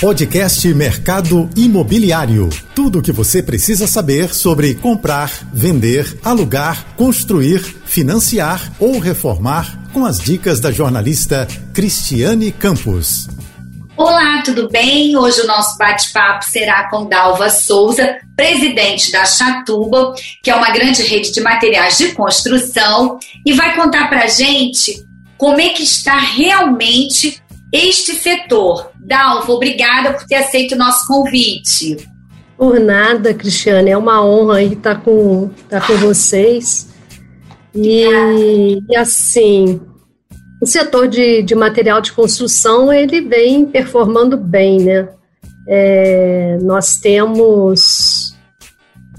Podcast Mercado Imobiliário. Tudo o que você precisa saber sobre comprar, vender, alugar, construir, financiar ou reformar com as dicas da jornalista Cristiane Campos. Olá, tudo bem? Hoje o nosso bate-papo será com Dalva Souza, presidente da Chatuba, que é uma grande rede de materiais de construção, e vai contar para gente como é que está realmente este setor. Dalva, obrigada por ter aceito o nosso convite. Por nada, Cristiane, é uma honra estar com, estar com vocês. E, e assim, o setor de, de material de construção, ele vem performando bem, né? É, nós temos...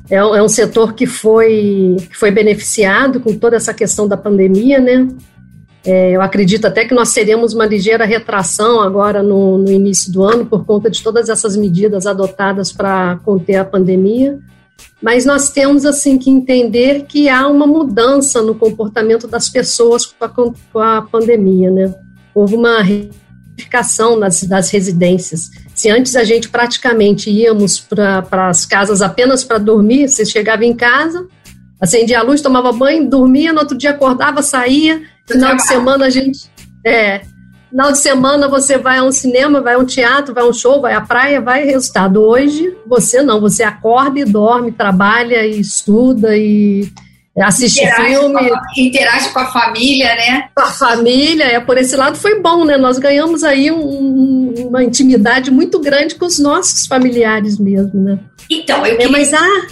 É, é um setor que foi, que foi beneficiado com toda essa questão da pandemia, né? É, eu acredito até que nós teremos uma ligeira retração agora no, no início do ano, por conta de todas essas medidas adotadas para conter a pandemia. Mas nós temos assim que entender que há uma mudança no comportamento das pessoas com a, com a pandemia, né? Houve uma reificação das, das residências. Se antes a gente praticamente íamos para as casas apenas para dormir, você chegava em casa, acendia a luz, tomava banho, dormia, no outro dia acordava, saía Final de semana a gente. É. Final de semana você vai a um cinema, vai a um teatro, vai a um show, vai à praia, vai resultado. Hoje você não, você acorda e dorme, trabalha e estuda e assiste interage filme. Com a, interage com a família, né? Com a família, é por esse lado foi bom, né? Nós ganhamos aí um, uma intimidade muito grande com os nossos familiares mesmo, né? Então, eu é, queria... É, mas ah,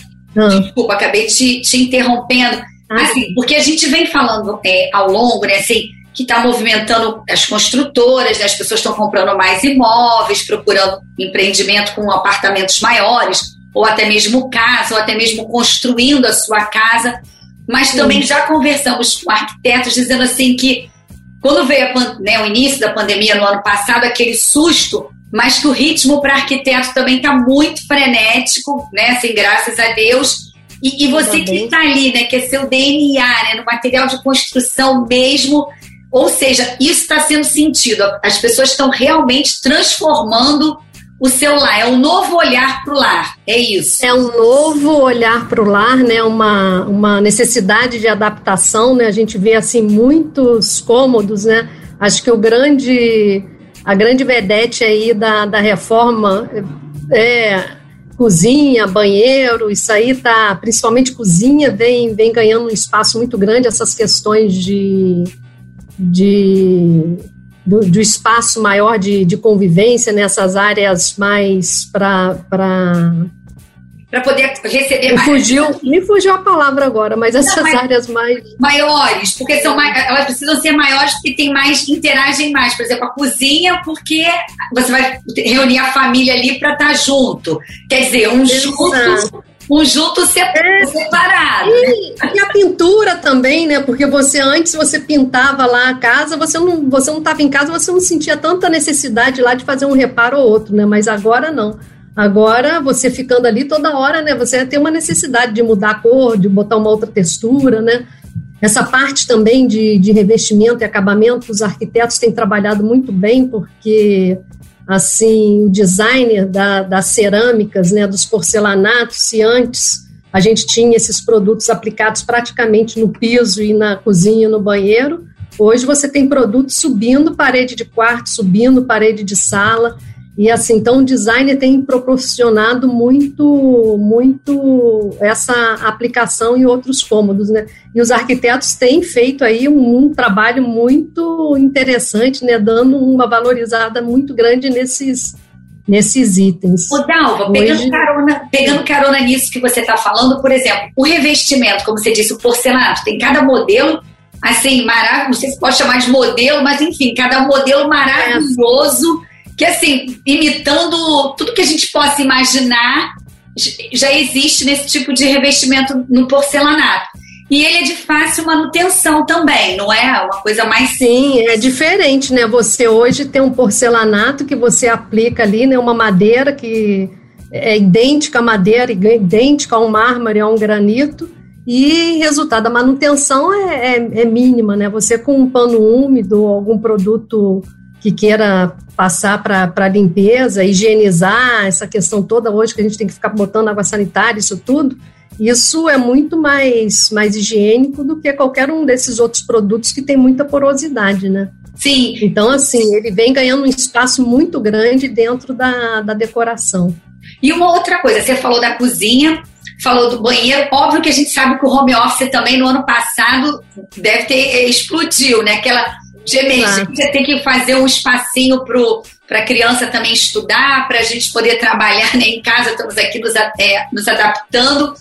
Desculpa, acabei te, te interrompendo ah, assim, porque a gente vem falando é, ao longo, né, assim, que está movimentando as construtoras, né, as pessoas estão comprando mais imóveis, procurando empreendimento com apartamentos maiores, ou até mesmo casa, ou até mesmo construindo a sua casa. Mas Sim. também já conversamos com arquitetos dizendo assim que quando veio a, né, o início da pandemia no ano passado, aquele susto, mas que o ritmo para arquiteto também está muito frenético, né? Assim, graças a Deus. E, e você que está ali, né, que é seu DNA, né, no material de construção mesmo, ou seja, isso está sendo sentido. As pessoas estão realmente transformando o seu lar, é um novo olhar para o lar, é isso. É um novo olhar para o lar, né? Uma, uma necessidade de adaptação, né? A gente vê assim muitos cômodos, né? Acho que o grande, a grande vedete aí da, da reforma é cozinha, banheiro, isso aí tá, principalmente cozinha, vem, vem ganhando um espaço muito grande, essas questões de, de do, do espaço maior de, de convivência nessas áreas mais para para poder receber me mais. Fugiu, me fugiu a palavra agora, mas essas Não, áreas mais. Maiores, porque são mais, elas precisam ser maiores porque tem mais, interagem mais. Por exemplo, a cozinha, porque você vai reunir a família ali para estar tá junto. Quer dizer, um junto um junto é. separado. E, né? e, a pintura também, né? Porque você antes você pintava lá a casa, você não você não estava em casa, você não sentia tanta necessidade lá de fazer um reparo ou outro, né? Mas agora não. Agora, você ficando ali toda hora, né? Você tem uma necessidade de mudar a cor, de botar uma outra textura, né? Essa parte também de, de revestimento e acabamento, os arquitetos têm trabalhado muito bem, porque assim o designer da, das cerâmicas, né, dos porcelanatos, se antes a gente tinha esses produtos aplicados praticamente no piso e na cozinha, no banheiro, hoje você tem produtos subindo parede de quarto, subindo parede de sala. E assim, então o design tem proporcionado muito, muito essa aplicação em outros cômodos, né? E os arquitetos têm feito aí um, um trabalho muito interessante, né? Dando uma valorizada muito grande nesses, nesses itens. O Dalva, pegando, Hoje... carona, pegando carona nisso que você está falando, por exemplo, o revestimento, como você disse, o porcelanato, tem cada modelo assim, maravilhoso, não sei se pode chamar de modelo, mas enfim, cada modelo maravilhoso. É que assim, imitando tudo que a gente possa imaginar, já existe nesse tipo de revestimento no porcelanato. E ele é de fácil manutenção também, não é? Uma coisa mais. Sim, é diferente, né? Você hoje tem um porcelanato que você aplica ali, né? Uma madeira que é idêntica à madeira, idêntica a um mármore, a um granito. E resultado, a manutenção é, é, é mínima, né? Você com um pano úmido, algum produto que queira passar para limpeza, higienizar, essa questão toda hoje que a gente tem que ficar botando água sanitária, isso tudo, isso é muito mais, mais higiênico do que qualquer um desses outros produtos que tem muita porosidade, né? Sim. Então, assim, ele vem ganhando um espaço muito grande dentro da, da decoração. E uma outra coisa, você falou da cozinha, falou do banheiro. Óbvio que a gente sabe que o home office também no ano passado deve ter eh, explodiu, né? Aquela emergência, você tem que fazer um espacinho para a criança também estudar, para a gente poder trabalhar né, em casa, estamos aqui nos, é, nos adaptando.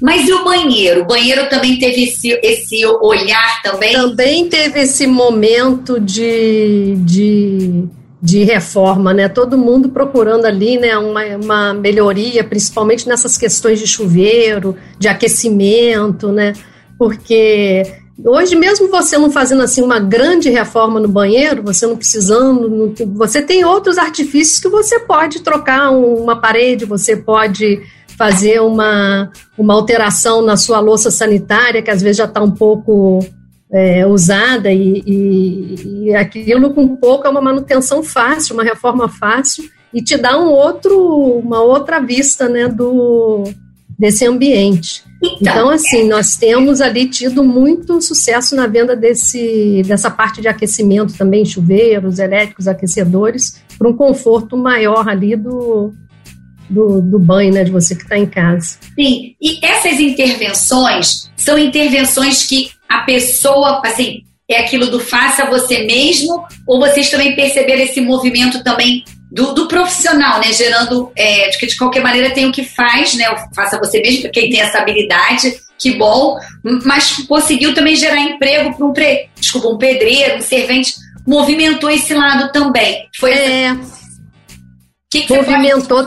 Mas e o banheiro? O banheiro também teve esse, esse olhar também? Também teve esse momento de, de, de reforma, né? Todo mundo procurando ali né, uma, uma melhoria, principalmente nessas questões de chuveiro, de aquecimento, né? Porque Hoje, mesmo você não fazendo assim uma grande reforma no banheiro, você não precisando, você tem outros artifícios que você pode trocar uma parede, você pode fazer uma, uma alteração na sua louça sanitária, que às vezes já está um pouco é, usada, e, e, e, aquilo com pouco é uma manutenção fácil, uma reforma fácil, e te dá um outro, uma outra vista né, do, desse ambiente. Então, então, assim, nós temos ali tido muito sucesso na venda desse, dessa parte de aquecimento também, chuveiros, elétricos, aquecedores, para um conforto maior ali do, do, do banho, né, de você que está em casa. Sim, e essas intervenções são intervenções que a pessoa, assim, é aquilo do faça você mesmo, ou vocês também perceberam esse movimento também do, do profissional, né, gerando, é, de que de qualquer maneira tem o que faz, né, faça você mesmo, quem tem essa habilidade, que bom, mas conseguiu também gerar emprego para um, pre, desculpa, um pedreiro, um servente, movimentou esse lado também. Foi é, que que movimentou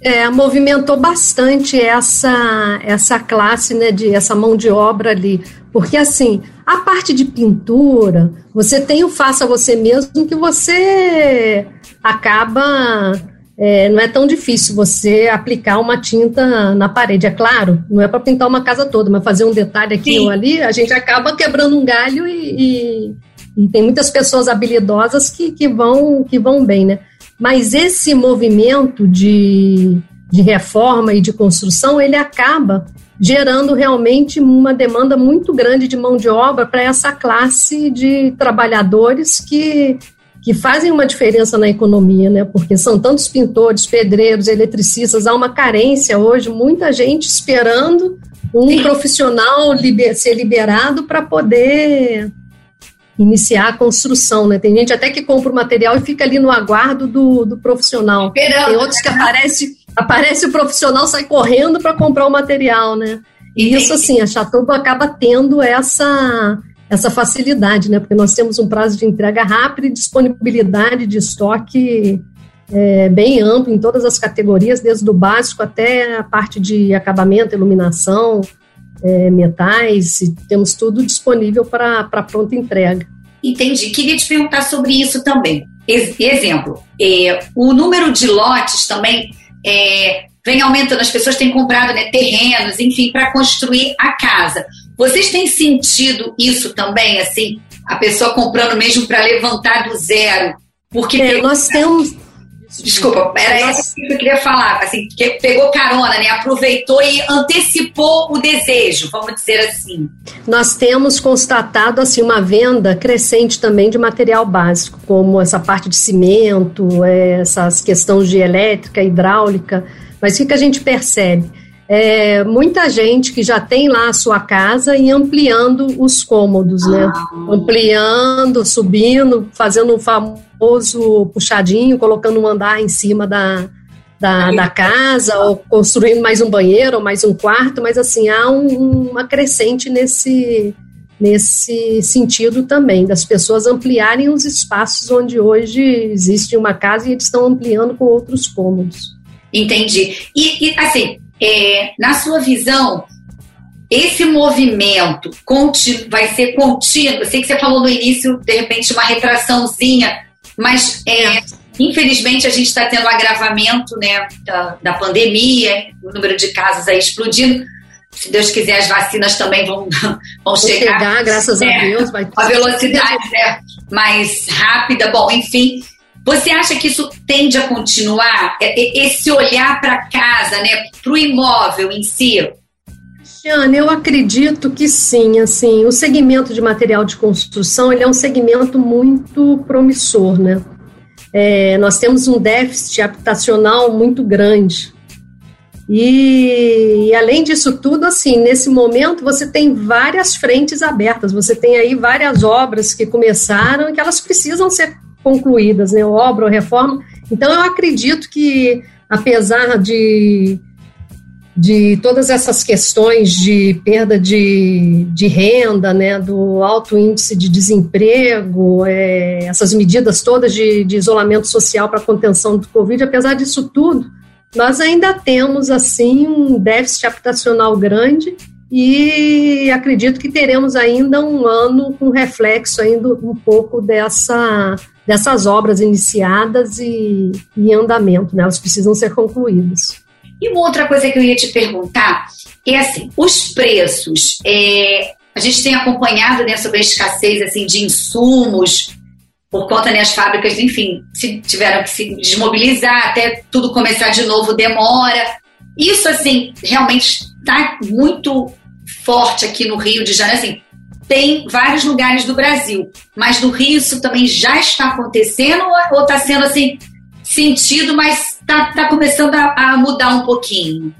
é, movimentou bastante essa essa classe, né, de essa mão de obra ali, porque assim, a parte de pintura, você tem o faça você mesmo que você acaba é, não é tão difícil você aplicar uma tinta na parede. É claro, não é para pintar uma casa toda, mas fazer um detalhe aqui Sim. ou ali, a gente acaba quebrando um galho e, e, e, tem muitas pessoas habilidosas que, que, vão, que vão bem, né? Mas esse movimento de, de reforma e de construção, ele acaba gerando realmente uma demanda muito grande de mão de obra para essa classe de trabalhadores que, que fazem uma diferença na economia, né? Porque são tantos pintores, pedreiros, eletricistas, há uma carência hoje, muita gente esperando um Sim. profissional liber, ser liberado para poder iniciar a construção, né? Tem gente até que compra o material e fica ali no aguardo do, do profissional. Esperando. Tem outros que aparece, aparece o profissional, sai correndo para comprar o material, né? E isso, assim, a Chatuba acaba tendo essa, essa facilidade, né? Porque nós temos um prazo de entrega rápido e disponibilidade de estoque é, bem amplo em todas as categorias, desde o básico até a parte de acabamento, iluminação, é, metais, temos tudo disponível para pronta entrega. Entendi. Queria te perguntar sobre isso também. exemplo, é, o número de lotes também é, vem aumentando, as pessoas têm comprado né, terrenos, enfim, para construir a casa. Vocês têm sentido isso também, assim, a pessoa comprando mesmo para levantar do zero? Porque é, nós temos Desculpa, era isso que eu queria falar, assim, que pegou carona, né? Aproveitou e antecipou o desejo, vamos dizer assim. Nós temos constatado assim uma venda crescente também de material básico, como essa parte de cimento, é, essas questões de elétrica, hidráulica. Mas o que, que a gente percebe? É, muita gente que já tem lá a sua casa e ampliando os cômodos, né? ah. né? Ampliando, subindo, fazendo um famoso famoso puxadinho, colocando um andar em cima da, da, da, casa, ou construindo mais um banheiro, ou mais um quarto, mas assim, há um, uma crescente nesse, nesse sentido também, das pessoas ampliarem os espaços onde hoje existe uma casa e eles estão ampliando com outros cômodos. Entendi. E, e assim, é, na sua visão, esse movimento vai ser contínuo? Eu sei que você falou no início, de repente, uma retraçãozinha mas, é, infelizmente, a gente está tendo agravamento né, da, da pandemia, o número de casos aí explodindo. se Deus quiser, as vacinas também vão, vão chegar. chegar. graças é, a Deus. Vai a velocidade né, mais rápida. Bom, enfim. Você acha que isso tende a continuar? Esse olhar para casa, né, para o imóvel em si? Cristiane, eu acredito que sim. Assim, o segmento de material de construção ele é um segmento muito promissor, né? É, nós temos um déficit habitacional muito grande. E, e, além disso tudo, assim, nesse momento você tem várias frentes abertas, você tem aí várias obras que começaram e que elas precisam ser concluídas, né? Obra ou reforma. Então eu acredito que, apesar de, de todas essas questões de perda de, de renda, né, do alto índice de desemprego, é, essas medidas todas de, de isolamento social para contenção do Covid, apesar disso tudo, nós ainda temos assim um déficit habitacional grande e acredito que teremos ainda um ano com reflexo ainda um pouco dessa dessas obras iniciadas e em andamento, né? Elas precisam ser concluídas. E uma outra coisa que eu ia te perguntar é assim, os preços, é, a gente tem acompanhado né, sobre a escassez assim, de insumos, por conta das né, fábricas, enfim, se tiveram que se desmobilizar até tudo começar de novo demora. Isso, assim, realmente está muito forte aqui no Rio de Janeiro. Assim, tem vários lugares do Brasil, mas no Rio isso também já está acontecendo ou está sendo, assim, sentido, mas está tá começando a, a mudar um pouquinho?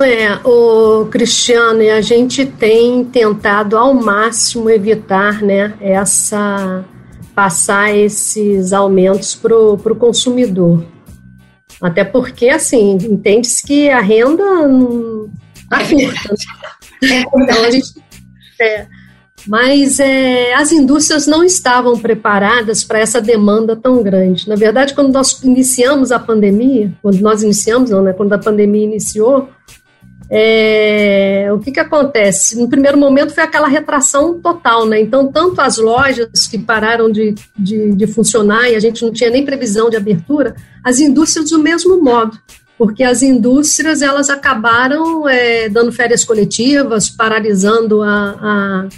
É, o Cristiano, a gente tem tentado ao máximo evitar, né, essa passar esses aumentos para o consumidor. Até porque, assim, entende-se que a renda está é curta. Então, a gente. É, mas é, as indústrias não estavam preparadas para essa demanda tão grande. Na verdade, quando nós iniciamos a pandemia, quando nós iniciamos, não, né, quando a pandemia iniciou, é, o que, que acontece? No primeiro momento foi aquela retração total, né? Então, tanto as lojas que pararam de, de, de funcionar e a gente não tinha nem previsão de abertura, as indústrias do mesmo modo porque as indústrias elas acabaram é, dando férias coletivas, paralisando a, a,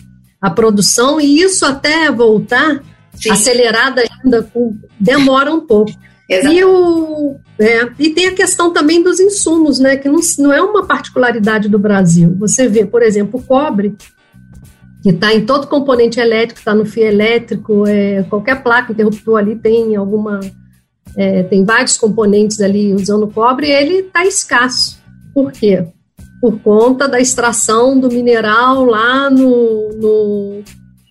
a, produção, e isso até voltar Sim. acelerada ainda demora um pouco. E, o, é, e tem a questão também dos insumos, né, que não, não é uma particularidade do Brasil. Você vê, por exemplo, o cobre, que está em todo componente elétrico, está no fio elétrico, é, qualquer placa interruptor ali tem alguma. É, tem vários componentes ali usando cobre, ele está escasso. Por quê? Por conta da extração do mineral lá no, no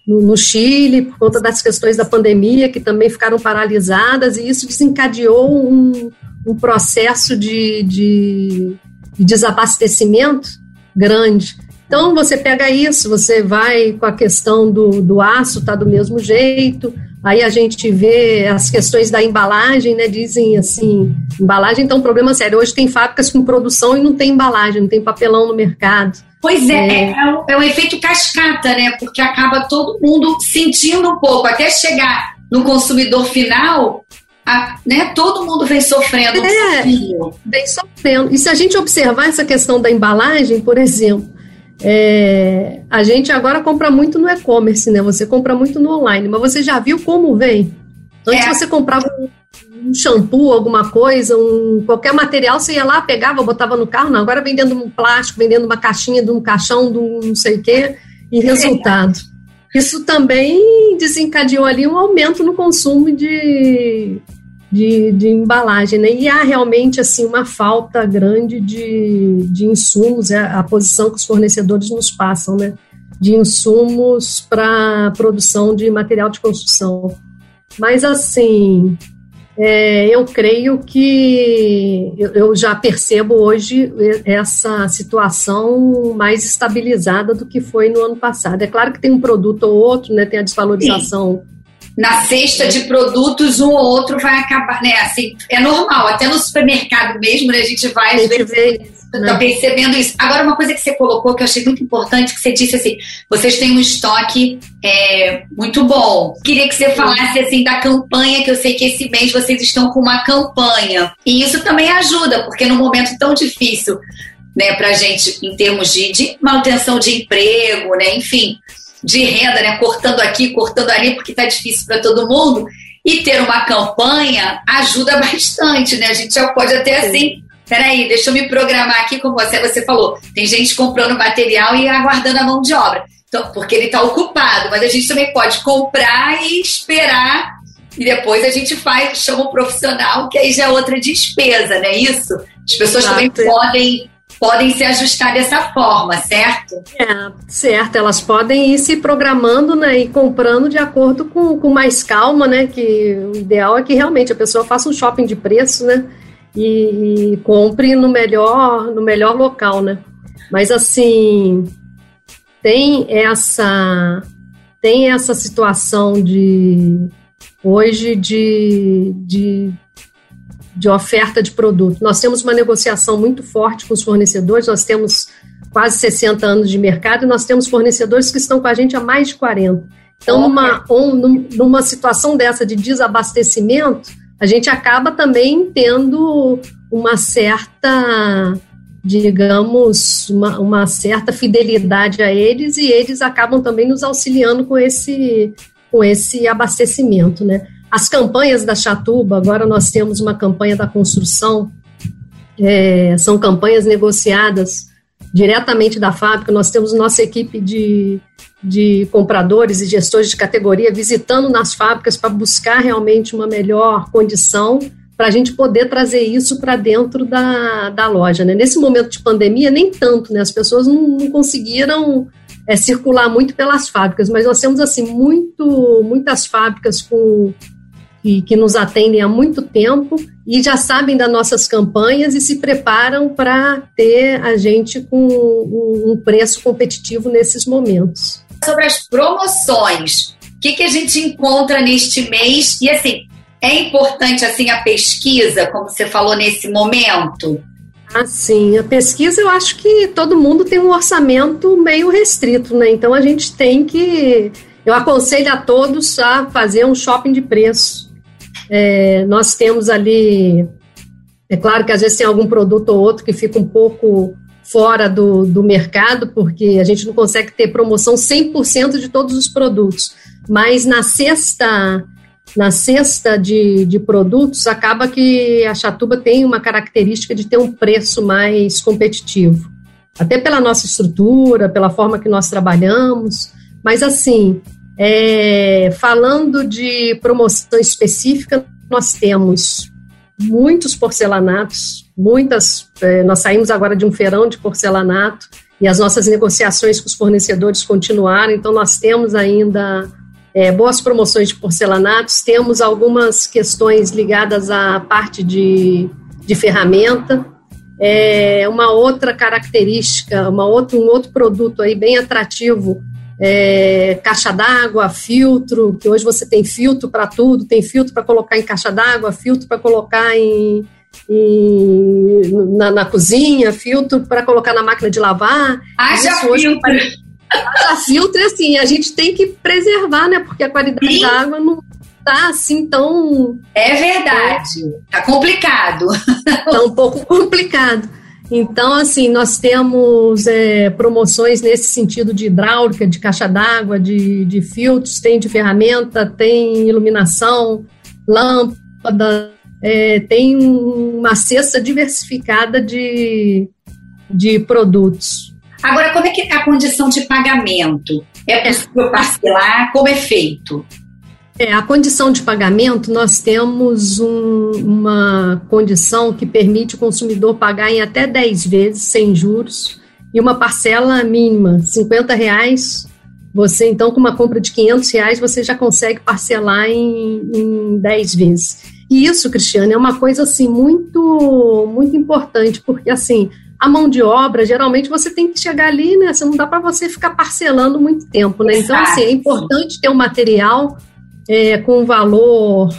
no, no, Chile, por conta das questões da pandemia, que também ficaram paralisadas, e isso desencadeou um, um processo de, de, de desabastecimento grande. Então, você pega isso, você vai com a questão do, do aço, tá do mesmo jeito, aí a gente vê as questões da embalagem, né, dizem assim, embalagem então é um problema sério, hoje tem fábricas com produção e não tem embalagem, não tem papelão no mercado, Pois é, é, é, um, é um efeito cascata, né? Porque acaba todo mundo sentindo um pouco, até chegar no consumidor final, a, né, todo mundo vem sofrendo. É, um vem sofrendo. E se a gente observar essa questão da embalagem, por exemplo, é, a gente agora compra muito no e-commerce, né? Você compra muito no online, mas você já viu como vem? Antes é. você comprava um shampoo, alguma coisa, um, qualquer material, você ia lá, pegava, botava no carro, não, agora vendendo um plástico, vendendo uma caixinha de um caixão, de um não sei o quê, e resultado. Isso também desencadeou ali um aumento no consumo de, de, de, embalagem, né? E há realmente, assim, uma falta grande de, de insumos, é a posição que os fornecedores nos passam, né? De insumos para produção de material de construção. Mas, assim, é, eu creio que eu, eu, já percebo hoje essa situação mais estabilizada do que foi no ano passado. É claro que tem um produto ou outro, né? Tem a desvalorização. Sim. Na cesta de produtos, um ou outro vai acabar, né? Assim, é normal, até no supermercado mesmo, né? A gente vai. Vê Está né? percebendo isso. Agora, uma coisa que você colocou que eu achei muito importante, que você disse assim, vocês têm um estoque é, muito bom. Queria que você falasse assim da campanha, que eu sei que esse mês vocês estão com uma campanha. E isso também ajuda, porque num momento tão difícil né, para a gente em termos de, de, manutenção de emprego, né, enfim, de renda, né, cortando aqui, cortando ali, porque está difícil para todo mundo. E ter uma campanha ajuda bastante, né? A gente já pode até assim, peraí, deixa eu me programar aqui com você. Você falou, tem gente comprando material e aguardando a mão de obra. Então, porque ele está ocupado, mas a gente também pode comprar e esperar e depois a gente faz, chama o profissional, que aí já é outra despesa, né? Isso? As pessoas Exato. também podem podem se ajustar dessa forma, certo? É, certo. Elas podem ir se programando né, e comprando de acordo com, com mais calma, né? Que o ideal é que realmente a pessoa faça um shopping de preço, né? E, e compre no melhor, no melhor local, né? Mas assim, tem essa tem essa situação de hoje de, de, de oferta de produto. Nós temos uma negociação muito forte com os fornecedores, nós temos quase 60 anos de mercado e nós temos fornecedores que estão com a gente há mais de 40. Então, numa, um, numa situação dessa de desabastecimento, a gente acaba também tendo uma certa, digamos, uma, uma certa fidelidade a eles e eles acabam também nos auxiliando com esse com esse abastecimento, né? As campanhas da Chatuba, agora nós temos uma campanha da construção, é, são campanhas negociadas diretamente da fábrica, nós temos nossa equipe de, de compradores e gestores de categoria visitando nas fábricas para buscar realmente uma melhor condição para a gente poder trazer isso para dentro da, da loja. Né? Nesse momento de pandemia, nem tanto, né? as pessoas não, não conseguiram é, circular muito pelas fábricas, mas nós temos assim muito, muitas fábricas com que, que nos atendem há muito tempo e já sabem das nossas campanhas e se preparam para ter a gente com um, um, preço competitivo nesses momentos. Sobre as promoções, o que, que a gente encontra neste mês? E assim, é importante assim a pesquisa, como você falou nesse momento? Assim, a pesquisa eu acho que todo mundo tem um orçamento meio restrito, né? Então a gente tem que. Eu aconselho a todos a fazer um shopping de preço. É, nós temos ali. É claro que às vezes tem algum produto ou outro que fica um pouco fora do, do mercado, porque a gente não consegue ter promoção 100% de todos os produtos. Mas na sexta na cesta de, de produtos, acaba que a Chatuba tem uma característica de ter um preço mais competitivo. Até pela nossa estrutura, pela forma que nós trabalhamos. Mas, assim, é, falando de promoção específica, nós temos muitos porcelanatos, muitas. É, nós saímos agora de um feirão de porcelanato e as nossas negociações com os fornecedores continuaram, então nós temos ainda é, boas promoções de porcelanatos, temos algumas questões ligadas à parte de, de ferramenta. É, uma outra característica, uma outra, um outro produto aí bem atrativo, é, caixa d'água, filtro, que hoje você tem filtro para tudo, tem filtro para colocar em caixa d'água, filtro para colocar em, em na, na, cozinha, filtro para colocar na máquina de lavar. Haja filtro! Hoje, a filtro, assim, a gente tem que preservar, né? Porque a qualidade Sim. da água não tá assim tão. É verdade. Tá complicado. Tá um pouco complicado. Então, assim, nós temos é, promoções nesse sentido de hidráulica, de caixa d'água, de, de filtros, tem de ferramenta, tem iluminação, lâmpada, é, tem uma cesta diversificada de, de produtos. Agora, como é que é a condição de pagamento? É possível parcelar? Como é feito? É, a condição de pagamento, nós temos um, uma condição que permite o consumidor pagar em até 10 vezes, sem juros, e uma parcela mínima, 50 reais. Você, então, com uma compra de 500 reais, você já consegue parcelar em, em 10 vezes. E isso, Cristiane, é uma coisa, assim, muito, muito importante, porque, assim, a mão de obra, geralmente você tem que chegar ali, né? Você não dá para você ficar parcelando muito tempo, né? Então, assim, é importante ter um material é, com valor,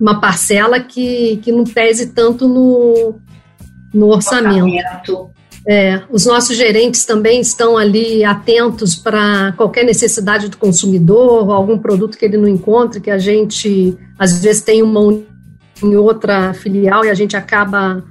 uma parcela que, que não pese tanto no, no orçamento. É, os nossos gerentes também estão ali atentos para qualquer necessidade do consumidor, algum produto que ele não encontre, que a gente às vezes tem uma em outra filial e a gente acaba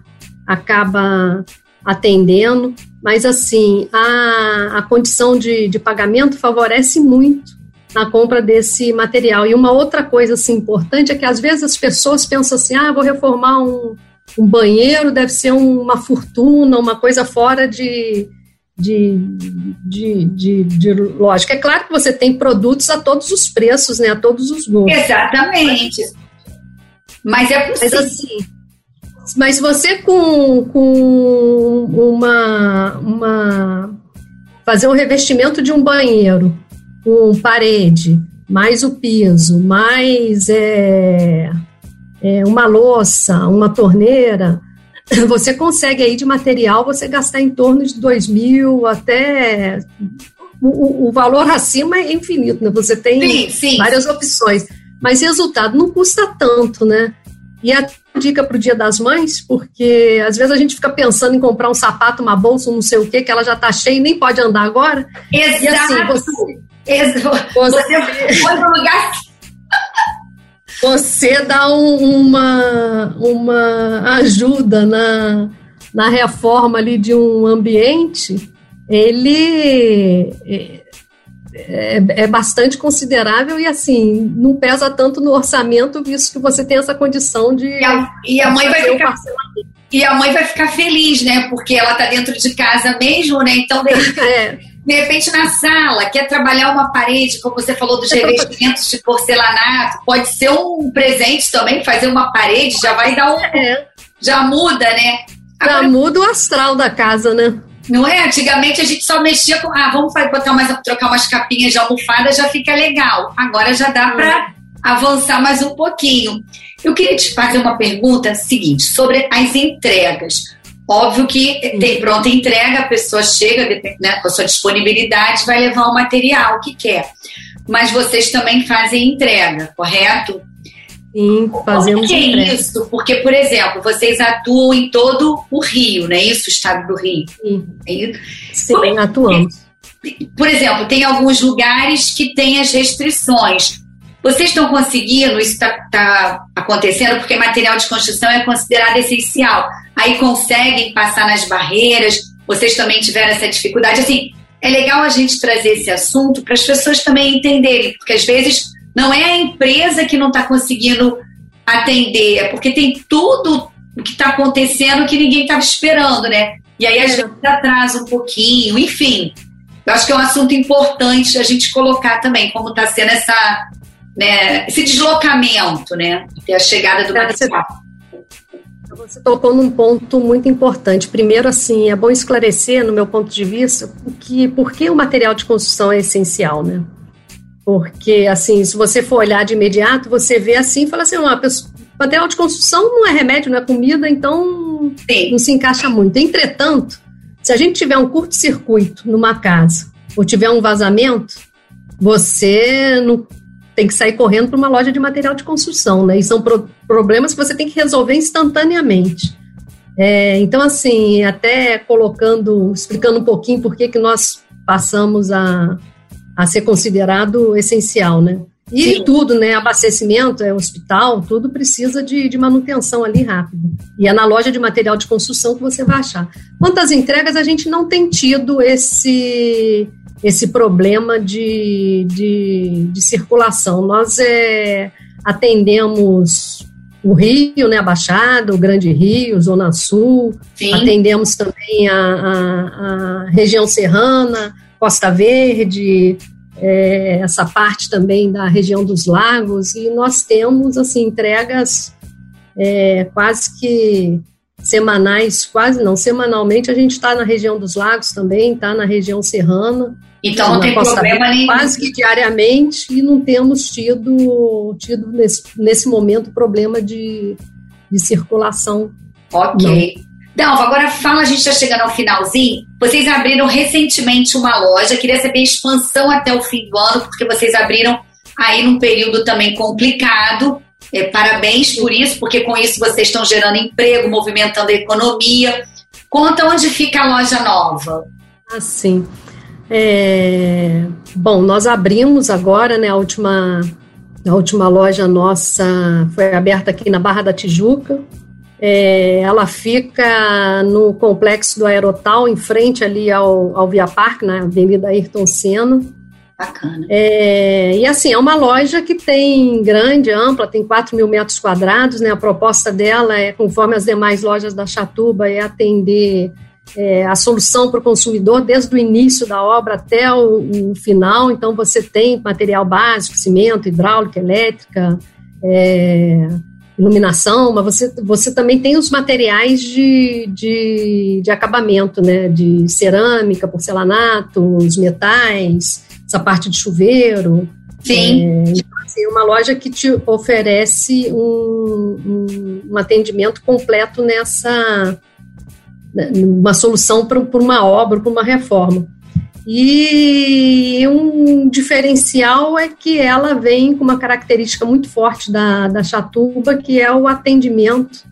acaba atendendo, mas assim, a, a condição de, de pagamento favorece muito na compra desse material. E uma outra coisa assim, importante é que às vezes as pessoas pensam assim: ah, vou reformar um, um banheiro, deve ser uma fortuna, uma coisa fora de, de, de, de, de, lógica. É claro que você tem produtos a todos os preços, né? A todos os gostos. Exatamente. Mas é possível. Mas assim, mas você com, com uma, uma fazer um revestimento de um banheiro com parede, mais o piso, mais é, é, uma louça, uma torneira, você consegue aí de material você gastar em torno de dois mil até o, o, valor acima é infinito, né? Você tem sim, sim. várias opções, mas resultado não custa tanto, né? E a dica para o Dia das Mães, porque às vezes a gente fica pensando em comprar um sapato, uma bolsa, um não sei o que, que ela já está cheia e nem pode andar agora. Exato. E assim, você. Você, você foi no lugar você dá um, uma, uma ajuda na, na reforma ali de um ambiente, ele é, é, é, bastante considerável e assim, não pesa tanto no orçamento, visto que você tem essa condição de. E a, e a mãe vai ficar. E a mãe vai ficar feliz, né? Porque ela está dentro de casa mesmo, né? Então, é de repente na sala, quer trabalhar uma parede, como você falou dos revestimentos de porcelanato, pode ser um presente também, fazer uma parede, já vai dar um. É. Já muda, né? Agora, já muda o astral da casa, né? Não é? Antigamente a gente só mexia com. Ah, vamos botar mais, trocar umas capinhas de almofada, já fica legal. Agora já dá para é. avançar mais um pouquinho. Eu queria te fazer uma pergunta seguinte sobre as entregas. Óbvio que tem pronta entrega, a pessoa chega né, com a sua disponibilidade, vai levar o material que quer. Mas vocês também fazem entrega, correto? Sim, fazemos Por que entrega. isso? Porque, por exemplo, vocês atuam em todo o Rio, não é isso? O estado do Rio. Sim, é Sim atuamos. Por exemplo, tem alguns lugares que têm as restrições. Vocês estão conseguindo, isso está tá acontecendo porque material de construção é considerado essencial. Aí conseguem passar nas barreiras, vocês também tiveram essa dificuldade. Assim, é legal a gente trazer esse assunto para as pessoas também entenderem, porque às vezes não é a empresa que não está conseguindo atender, é porque tem tudo o que está acontecendo que ninguém estava esperando, né? E aí às vezes atrasa um pouquinho, enfim. Eu acho que é um assunto importante a gente colocar também, como está sendo essa né, esse deslocamento, né? Até a chegada do material. Você tocou num ponto muito importante. Primeiro, assim, é bom esclarecer, no meu ponto de vista, que por que o material de construção é essencial, né? Porque, assim, se você for olhar de imediato, você vê assim e fala assim, uma pessoa, material de construção não é remédio, não é comida, então Sim. não se encaixa muito. Entretanto, se a gente tiver um curto-circuito numa casa ou tiver um vazamento, você não tem que sair correndo para uma loja de material de construção, né? E são pro problemas que você tem que resolver instantaneamente. É, então, assim, até colocando, explicando um pouquinho por que, que nós passamos a, a ser considerado essencial, né? E Sim. tudo, né? Abastecimento, é hospital, tudo precisa de, de manutenção ali rápido. E é na loja de material de construção que você vai achar. Quantas entregas a gente não tem tido esse esse problema de, de, de circulação. Nós é, atendemos o Rio, né, a Baixada, o Grande Rio, Zona Sul, Sim. atendemos também a, a, a, região serrana, Costa Verde, é, essa parte também da região dos lagos, e nós temos assim entregas é, quase que semanais, quase não, semanalmente a gente está na região dos lagos também, está na região serrana, então não tem problema nenhum. Quase que diariamente e não temos tido, tido nesse, nesse momento problema de, de circulação. Ok. Não. agora fala, a gente está chegando ao finalzinho. Vocês abriram recentemente uma loja, queria saber a expansão até o fim do ano, porque vocês abriram aí num período também complicado. É, parabéns por isso, porque com isso vocês estão gerando emprego, movimentando a economia. Conta onde fica a loja nova. Assim, é, bom, nós abrimos agora, né, a última, a última loja nossa foi aberta aqui na Barra da Tijuca, É, ela fica no complexo do Aerotal, em frente ali ao, ao Via Parque, na Avenida Ayrton Senna. Bacana. É, e assim, é uma loja que tem grande, ampla, tem 4 mil metros quadrados, né? A proposta dela é, conforme as demais lojas da Chatuba, é atender é, a solução para o consumidor desde o início da obra até o, o, final. Então, você tem material básico, cimento, hidráulica, elétrica, é, iluminação, mas você, você também tem os materiais de, de, de acabamento, né? De cerâmica, porcelanato, os metais, essa parte de chuveiro. Sim. É, então, assim, uma loja que te oferece um, um, um atendimento completo nessa uma solução para uma obra, para uma reforma. E um diferencial é que ela vem com uma característica muito forte da, da Chatuba, que é o atendimento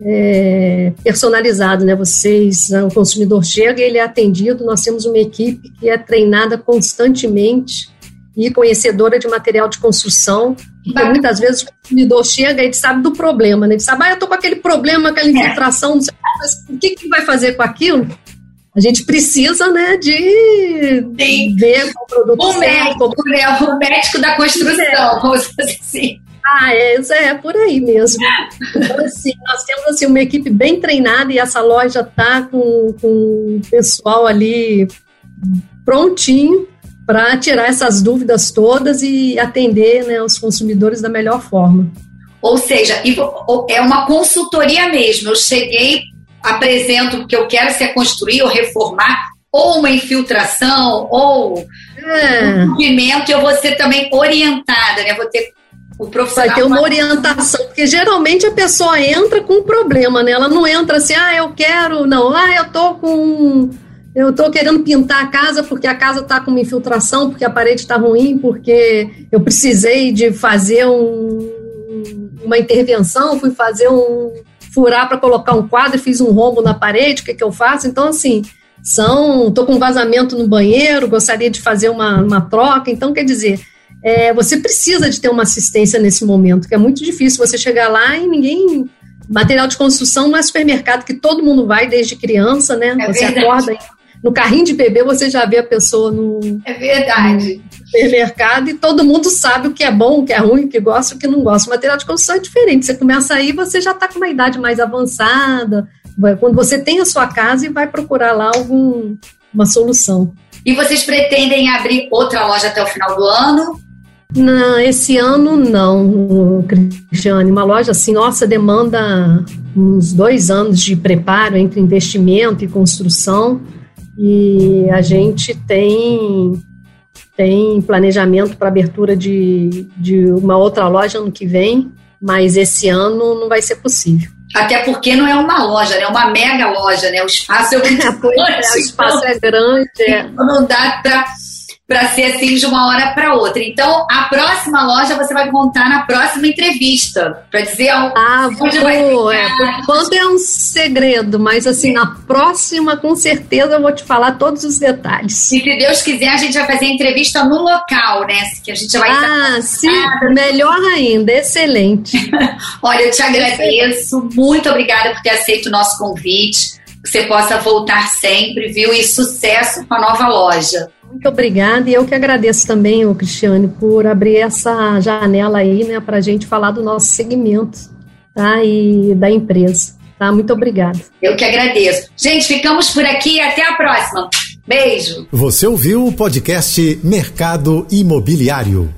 é, personalizado, né? Vocês, o consumidor chega, ele é atendido, nós temos uma equipe que é treinada constantemente e conhecedora de material de construção, porque muitas vezes o consumidor chega e ele sabe do problema, né? Ele sabe, ah, eu estou com aquele problema, aquela infiltração, não sei, mas o que, que vai fazer com aquilo? A gente precisa, né, de Sim. ver o produto o certo. Médico, como... né, o médico da construção, é. assim. Ah, é, é por aí mesmo. Então, assim, nós temos assim, uma equipe bem treinada e essa loja está com, com o pessoal ali prontinho para tirar essas dúvidas todas e atender né, os consumidores da melhor forma. Ou seja, é uma consultoria mesmo. Eu cheguei, apresento o que eu quero se é construir ou reformar, ou uma infiltração, ou é. um movimento, e eu vou ser também orientada, né? Vou ter o profissional. Vai ter uma orientação, porque geralmente a pessoa entra com um problema, né? Ela não entra assim, ah, eu quero, não, ah, eu tô com eu estou querendo pintar a casa porque a casa está com uma infiltração, porque a parede está ruim, porque eu precisei de fazer um, uma intervenção, fui fazer um furar para colocar um quadro, fiz um rombo na parede, o que, que eu faço? Então, assim, são. Estou com um vazamento no banheiro, gostaria de fazer uma, uma troca. Então, quer dizer, é, você precisa de ter uma assistência nesse momento, que é muito difícil você chegar lá e ninguém. Material de construção não é supermercado que todo mundo vai desde criança, né? É você verdade. acorda no carrinho de bebê você já vê a pessoa no, é verdade. no supermercado e todo mundo sabe o que é bom, o que é ruim, o que gosta, o que não gosta. O material de construção é diferente. Você começa aí, você já está com uma idade mais avançada, quando você tem a sua casa e vai procurar lá algum, uma solução. E vocês pretendem abrir outra loja até o final do ano? Não, esse ano não, Cristiane. Uma loja assim, nossa, demanda uns dois anos de preparo entre investimento e construção. E a gente tem, tem planejamento para abertura de, de uma outra loja ano que vem, mas esse ano não vai ser possível. Até porque não é uma loja, né? é uma mega loja, né? O espaço é muito grande. o espaço então, é grande. É. Não dá para para ser assim de uma hora para outra. Então, a próxima loja você vai contar na próxima entrevista, para dizer ao, ah, onde vai ficar. É, enquanto é um segredo, mas assim, na próxima com certeza eu vou te falar todos os detalhes. E se Deus quiser, a gente vai fazer a entrevista no local, né? Que a gente vai Ah, sim, melhor ainda, excelente. Olha, eu te agradeço, muito obrigada por ter aceito o nosso convite. Que você possa voltar sempre, viu? E sucesso com a nova loja. Muito obrigada e eu que agradeço também, o Cristiane, por abrir essa janela aí, né, para a gente falar do nosso segmento, tá, e da empresa, tá? Muito obrigada. Eu que agradeço. Gente, ficamos por aqui até a próxima. Beijo. Você ouviu o podcast Mercado Imobiliário.